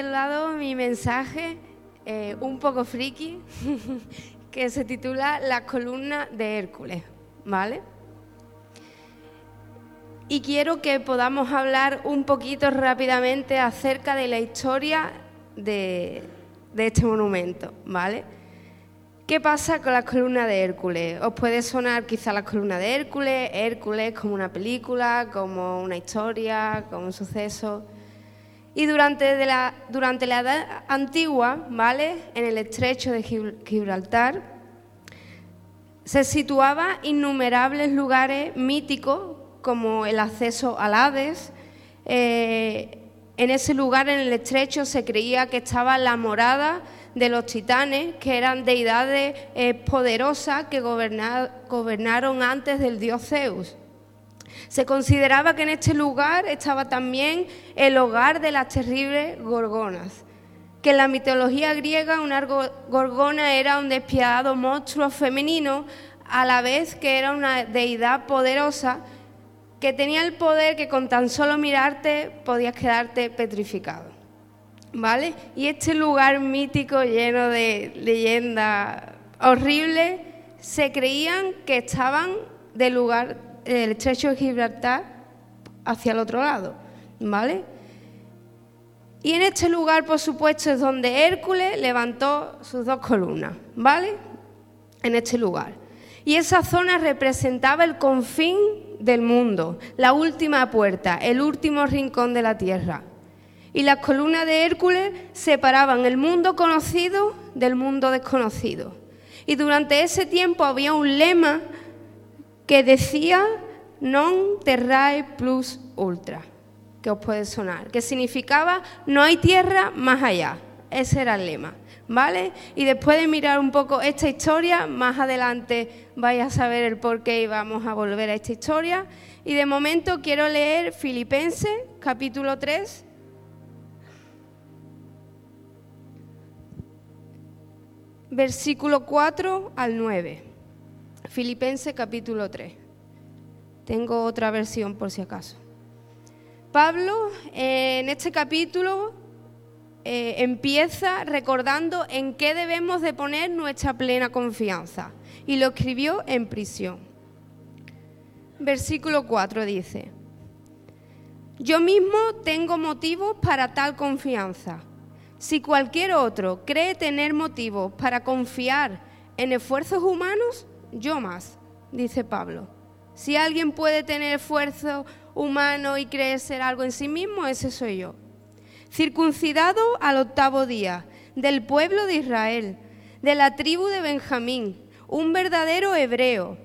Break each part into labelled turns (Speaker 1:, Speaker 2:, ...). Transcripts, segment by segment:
Speaker 1: titulado mi mensaje eh, un poco friki, que se titula La columna de Hércules, ¿vale? Y quiero que podamos hablar un poquito rápidamente acerca de la historia de, de este monumento, ¿vale? ¿Qué pasa con la columna de Hércules? Os puede sonar quizá la columna de Hércules, Hércules como una película, como una historia, como un suceso. Y durante, la, durante la Edad Antigua, ¿vale? En el estrecho de Gibraltar, se situaban innumerables lugares míticos como el acceso al Hades. Eh, en ese lugar, en el estrecho, se creía que estaba la morada de los titanes, que eran deidades eh, poderosas que gobernaron antes del dios Zeus. Se consideraba que en este lugar estaba también el hogar de las terribles gorgonas, que en la mitología griega una gorgona era un despiadado monstruo femenino, a la vez que era una deidad poderosa que tenía el poder que con tan solo mirarte podías quedarte petrificado. ¿Vale? Y este lugar mítico lleno de leyendas horribles, se creían que estaban del lugar el estrecho de Gibraltar hacia el otro lado, ¿vale? Y en este lugar, por supuesto, es donde Hércules levantó sus dos columnas, ¿vale? En este lugar. Y esa zona representaba el confín del mundo, la última puerta, el último rincón de la tierra. Y las columnas de Hércules separaban el mundo conocido del mundo desconocido. Y durante ese tiempo había un lema que decía non terrae plus ultra, que os puede sonar, que significaba no hay tierra más allá. Ese era el lema, ¿vale? Y después de mirar un poco esta historia, más adelante vais a saber el por qué y vamos a volver a esta historia. Y de momento quiero leer Filipenses, capítulo 3. Versículo 4 al 9. Filipenses capítulo 3. Tengo otra versión por si acaso. Pablo en este capítulo eh, empieza recordando en qué debemos de poner nuestra plena confianza y lo escribió en prisión. Versículo 4 dice, yo mismo tengo motivos para tal confianza. Si cualquier otro cree tener motivos para confiar en esfuerzos humanos, yo más, dice Pablo. Si alguien puede tener esfuerzo humano y creer ser algo en sí mismo, ese soy yo. Circuncidado al octavo día, del pueblo de Israel, de la tribu de Benjamín, un verdadero hebreo.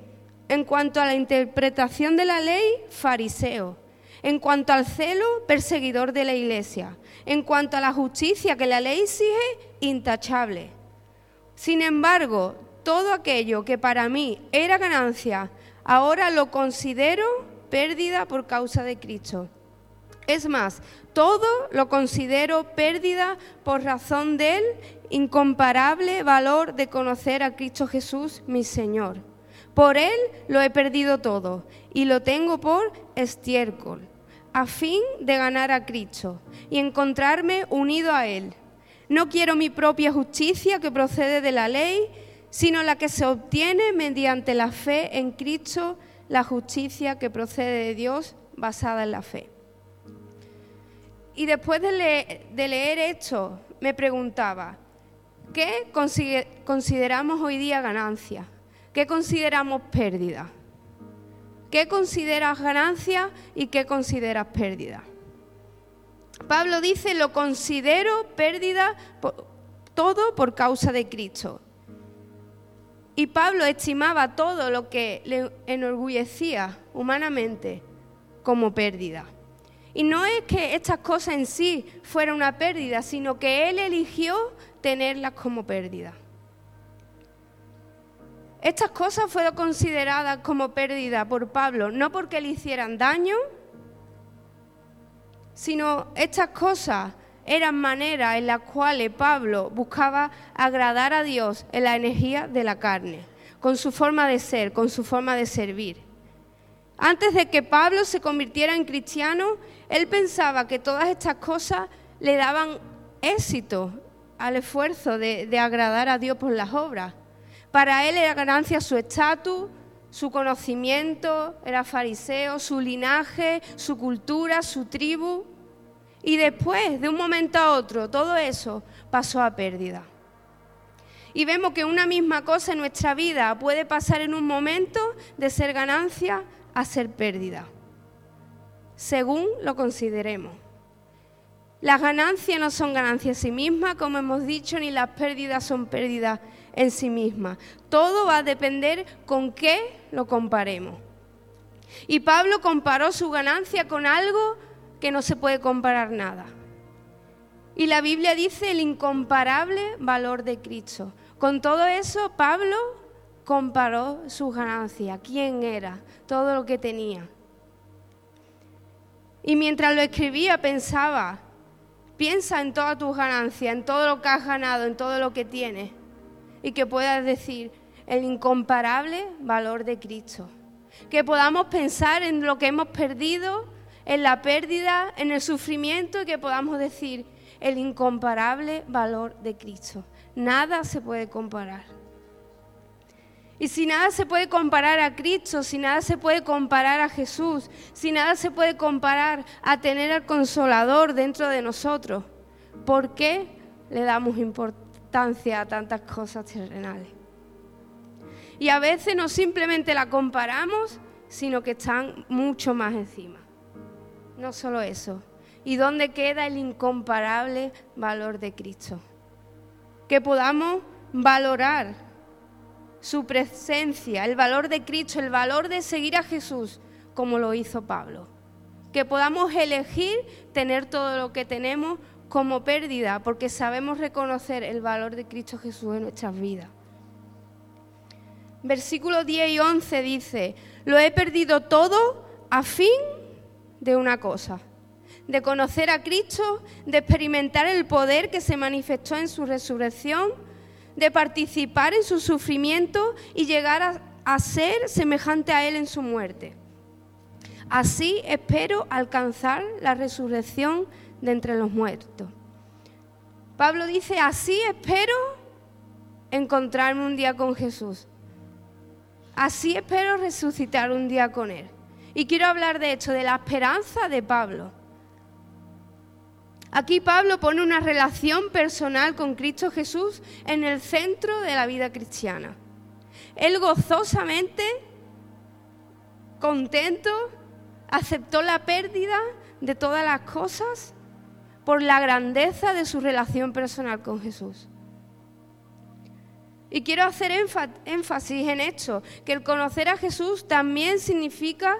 Speaker 1: En cuanto a la interpretación de la ley, fariseo. En cuanto al celo, perseguidor de la iglesia. En cuanto a la justicia que la ley exige, intachable. Sin embargo, todo aquello que para mí era ganancia, ahora lo considero pérdida por causa de Cristo. Es más, todo lo considero pérdida por razón del incomparable valor de conocer a Cristo Jesús, mi Señor. Por Él lo he perdido todo y lo tengo por estiércol, a fin de ganar a Cristo y encontrarme unido a Él. No quiero mi propia justicia que procede de la ley, sino la que se obtiene mediante la fe en Cristo, la justicia que procede de Dios basada en la fe. Y después de, leer esto, me preguntaba, ¿qué consideramos hoy día ganancia? ¿Qué consideramos pérdida? ¿Qué consideras ganancia y qué consideras pérdida? Pablo dice, lo considero pérdida todo por causa de Cristo. Y Pablo estimaba todo lo que le enorgullecía humanamente como pérdida. Y no es que estas cosas en sí fueran una pérdida, sino que él eligió tenerlas como pérdida. Estas cosas fueron consideradas como pérdida por Pablo, no porque le hicieran daño, sino estas cosas eran maneras en las cuales Pablo buscaba agradar a Dios en la energía de la carne, con su forma de ser, con su forma de servir. Antes de que Pablo se convirtiera en cristiano, él pensaba que todas estas cosas le daban éxito al esfuerzo de, de agradar a Dios por las obras. Para él era ganancia su estatus, su conocimiento, era fariseo, su linaje, su cultura, su tribu. Y después, de un momento a otro, todo eso pasó a pérdida. Y vemos que una misma cosa en nuestra vida puede pasar en un momento de ser ganancia a ser pérdida, según lo consideremos. Las ganancias no son ganancias en sí mismas, como hemos dicho, ni las pérdidas son pérdidas en sí misma. Todo va a depender con qué lo comparemos. Y Pablo comparó su ganancia con algo que no se puede comparar nada. Y la Biblia dice el incomparable valor de Cristo. Con todo eso, Pablo comparó su ganancia, quién era, todo lo que tenía. Y mientras lo escribía pensaba, piensa en todas tus ganancias, en todo lo que has ganado, en todo lo que tienes y que puedas decir el incomparable valor de Cristo. Que podamos pensar en lo que hemos perdido, en la pérdida, en el sufrimiento y que podamos decir el incomparable valor de Cristo. Nada se puede comparar. Y si nada se puede comparar a Cristo, si nada se puede comparar a Jesús, si nada se puede comparar a tener al consolador dentro de nosotros, ¿por qué le damos importancia? a tantas cosas terrenales. Y a veces no simplemente la comparamos, sino que están mucho más encima. No solo eso. ¿Y dónde queda el incomparable valor de Cristo? Que podamos valorar su presencia, el valor de Cristo, el valor de seguir a Jesús como lo hizo Pablo. Que podamos elegir tener todo lo que tenemos como pérdida porque sabemos reconocer el valor de Cristo Jesús en nuestras vidas. Versículos 10 y 11 dice, lo he perdido todo a fin de una cosa, de conocer a Cristo, de experimentar el poder que se manifestó en su resurrección, de participar en su sufrimiento y llegar a, a ser semejante a Él en su muerte. Así espero alcanzar la resurrección de entre los muertos. Pablo dice, así espero encontrarme un día con Jesús. Así espero resucitar un día con Él. Y quiero hablar de esto, de la esperanza de Pablo. Aquí Pablo pone una relación personal con Cristo Jesús en el centro de la vida cristiana. Él gozosamente, contento, aceptó la pérdida de todas las cosas por la grandeza de su relación personal con Jesús. Y quiero hacer énfasis en esto, que el conocer a Jesús también significa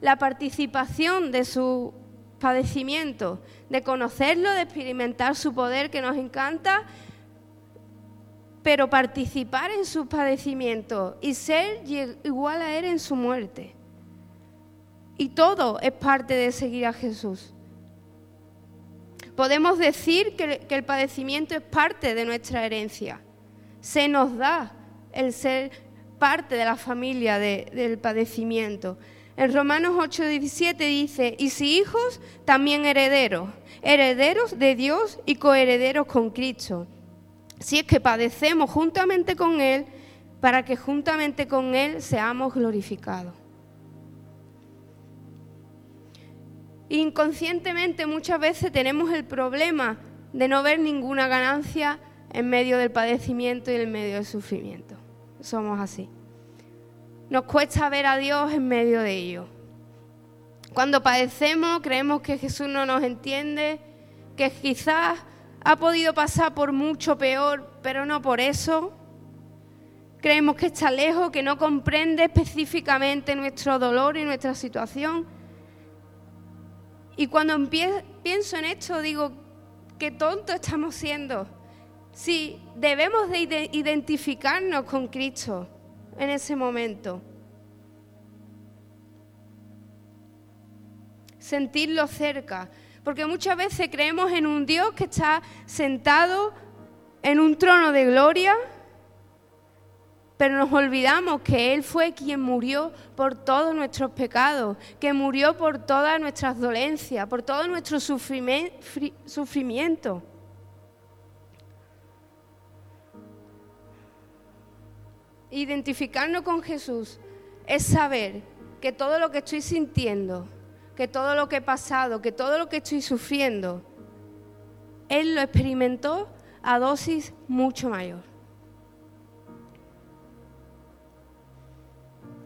Speaker 1: la participación de su padecimiento, de conocerlo, de experimentar su poder que nos encanta, pero participar en sus padecimientos y ser igual a Él en su muerte. Y todo es parte de seguir a Jesús. Podemos decir que, el padecimiento es parte de nuestra herencia. Se nos da el ser parte de la familia del padecimiento. En Romanos 8:17 dice, y si hijos, también herederos, herederos de Dios y coherederos con Cristo. Si es que padecemos juntamente con Él, para que juntamente con Él seamos glorificados. Inconscientemente muchas veces tenemos el problema de no ver ninguna ganancia en medio del padecimiento y en medio del sufrimiento. Somos así. Nos cuesta ver a Dios en medio de ello. Cuando padecemos creemos que Jesús no nos entiende, que quizás ha podido pasar por mucho peor, pero no por eso. Creemos que está lejos, que no comprende específicamente nuestro dolor y nuestra situación y cuando pienso en esto, digo, qué tonto estamos siendo. Si debemos de identificarnos con Cristo en ese momento. Sentirlo cerca. Porque muchas veces creemos en un Dios que está sentado en un trono de gloria pero nos olvidamos que Él fue quien murió por todos nuestros pecados, que murió por todas nuestras dolencias, por todo nuestro sufrimiento. Identificarnos con Jesús es saber que todo lo que estoy sintiendo, que todo lo que he pasado, que todo lo que estoy sufriendo, Él lo experimentó a dosis mucho mayor.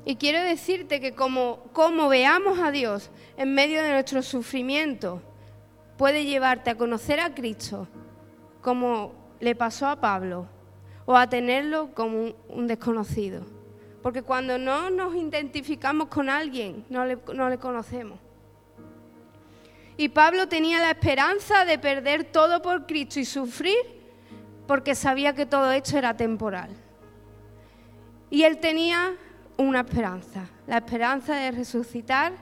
Speaker 1: Y quiero decirte que como, como veamos a Dios en medio de nuestro sufrimiento, puede llevarte a conocer a Cristo como le pasó a Pablo o a tenerlo como un, desconocido. Porque cuando no nos identificamos con alguien, no le, no le conocemos. Y Pablo tenía la esperanza de perder todo por Cristo y sufrir porque sabía que todo esto era temporal. Y él tenía una esperanza, la esperanza de resucitar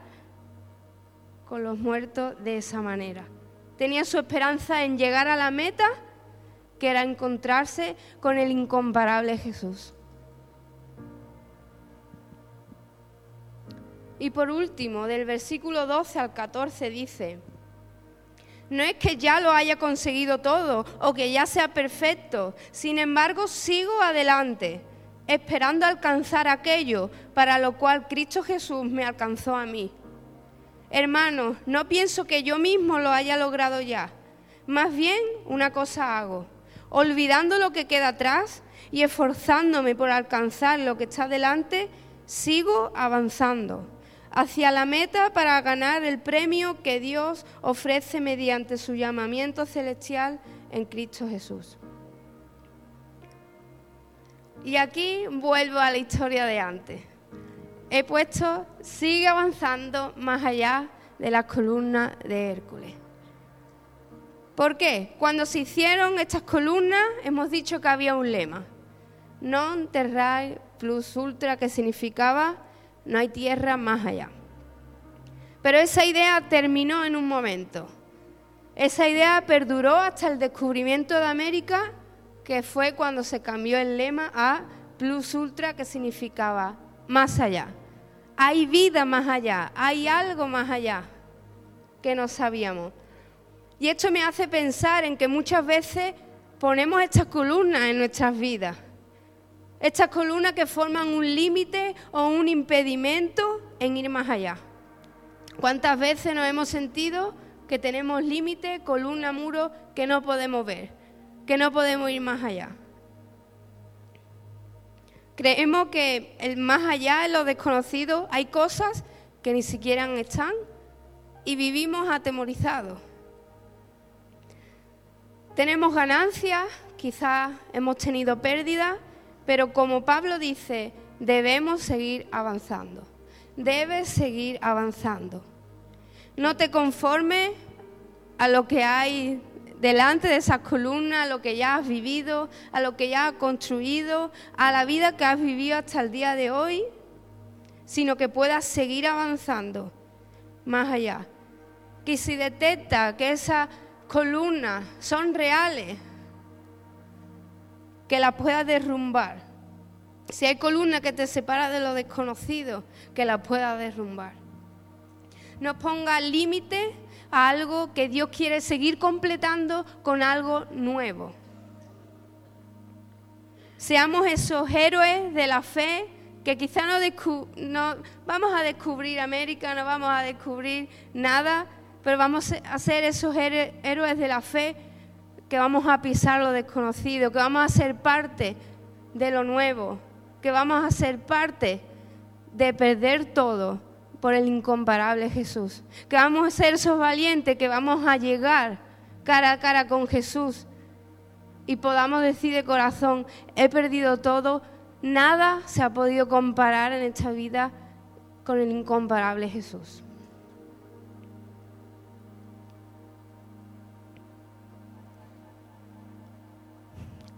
Speaker 1: con los muertos de esa manera. Tenía su esperanza en llegar a la meta, que era encontrarse con el incomparable Jesús. Y por último, del versículo 12 al 14 dice, no es que ya lo haya conseguido todo o que ya sea perfecto, sin embargo sigo adelante esperando alcanzar aquello para lo cual Cristo Jesús me alcanzó a mí. Hermanos, no pienso que yo mismo lo haya logrado ya. Más bien una cosa hago, olvidando lo que queda atrás y esforzándome por alcanzar lo que está delante, sigo avanzando hacia la meta para ganar el premio que Dios ofrece mediante su llamamiento celestial en Cristo Jesús. Y aquí vuelvo a la historia de antes. He puesto, sigue avanzando más allá de las columnas de Hércules. ¿Por qué? Cuando se hicieron estas columnas hemos dicho que había un lema. Non terrae plus ultra, que significaba no hay tierra más allá. Pero esa idea terminó en un momento. Esa idea perduró hasta el descubrimiento de América que fue cuando se cambió el lema a plus ultra, que significaba más allá. Hay vida más allá, hay algo más allá que no sabíamos. Y esto me hace pensar en que muchas veces ponemos estas columnas en nuestras vidas. Estas columnas que forman un límite o un impedimento en ir más allá. ¿Cuántas veces nos hemos sentido que tenemos límite, columna, muro que no podemos ver? que no podemos ir más allá. Creemos que el más allá, en lo desconocido, hay cosas que ni siquiera están y vivimos atemorizados. Tenemos ganancias, quizás hemos tenido pérdidas, pero como Pablo dice, debemos seguir avanzando. Debes seguir avanzando. No te conformes a lo que hay delante de esas columnas, a lo que ya has vivido, a lo que ya has construido, a la vida que has vivido hasta el día de hoy, sino que puedas seguir avanzando más allá. Que si detecta que esas columnas son reales, que las puedas derrumbar. Si hay columnas que te separan de lo desconocido, que las puedas derrumbar. No pongas límites a algo que Dios quiere seguir completando con algo nuevo. Seamos esos héroes de la fe que quizá no, no, vamos a descubrir América, no vamos a descubrir nada, pero vamos a ser esos héroes de la fe que vamos a pisar lo desconocido, que vamos a ser parte de lo nuevo, que vamos a ser parte de perder todo por el incomparable Jesús. Que vamos a ser esos valientes, que vamos a llegar cara a cara con Jesús y podamos decir de corazón, he perdido todo, nada se ha podido comparar en esta vida con el incomparable Jesús.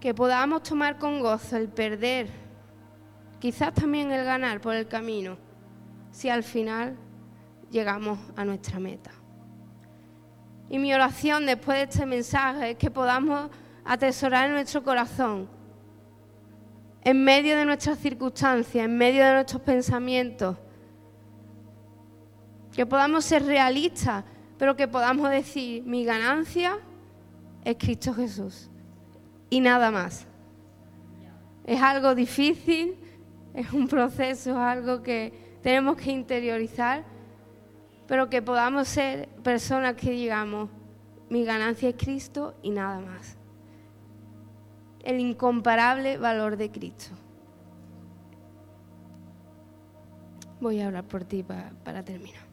Speaker 1: Que podamos tomar con gozo el perder, quizás también el ganar por el camino si al final llegamos a nuestra meta. Y mi oración después de este mensaje es que podamos atesorar en nuestro corazón, en medio de nuestras circunstancias, en medio de nuestros pensamientos, que podamos ser realistas, pero que podamos decir, mi ganancia es Cristo Jesús y nada más. Es algo difícil, es un proceso, es algo que tenemos que interiorizar, pero que podamos ser personas que digamos, mi ganancia es Cristo y nada más. El incomparable valor de Cristo. Voy a hablar por ti para, para terminar.